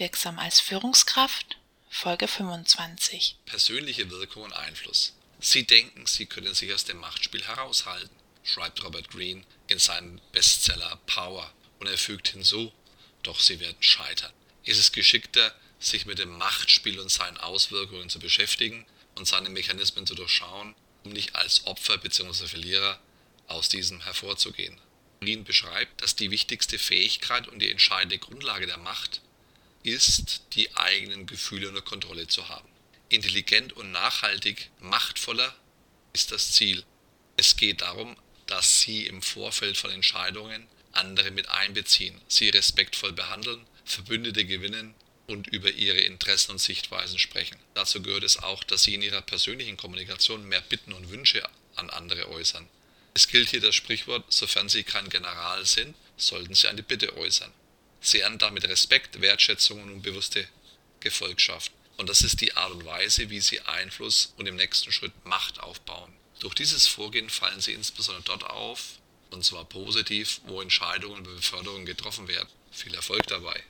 Wirksam als Führungskraft Folge 25 Persönliche Wirkung und Einfluss. Sie denken, Sie können sich aus dem Machtspiel heraushalten, schreibt Robert Greene in seinem Bestseller Power und er fügt hinzu, doch Sie werden scheitern. Ist es geschickter, sich mit dem Machtspiel und seinen Auswirkungen zu beschäftigen und seine Mechanismen zu durchschauen, um nicht als Opfer bzw. Verlierer aus diesem hervorzugehen. Green beschreibt, dass die wichtigste Fähigkeit und die entscheidende Grundlage der Macht ist, die eigenen Gefühle unter Kontrolle zu haben. Intelligent und nachhaltig machtvoller ist das Ziel. Es geht darum, dass sie im Vorfeld von Entscheidungen andere mit einbeziehen, sie respektvoll behandeln, Verbündete gewinnen und über ihre Interessen und Sichtweisen sprechen. Dazu gehört es auch, dass sie in ihrer persönlichen Kommunikation mehr Bitten und Wünsche an andere äußern. Es gilt hier das Sprichwort, sofern Sie kein General sind, sollten Sie eine Bitte äußern. Sie ernten damit Respekt, Wertschätzung und bewusste Gefolgschaft. Und das ist die Art und Weise, wie Sie Einfluss und im nächsten Schritt Macht aufbauen. Durch dieses Vorgehen fallen Sie insbesondere dort auf, und zwar positiv, wo Entscheidungen über Beförderung getroffen werden. Viel Erfolg dabei!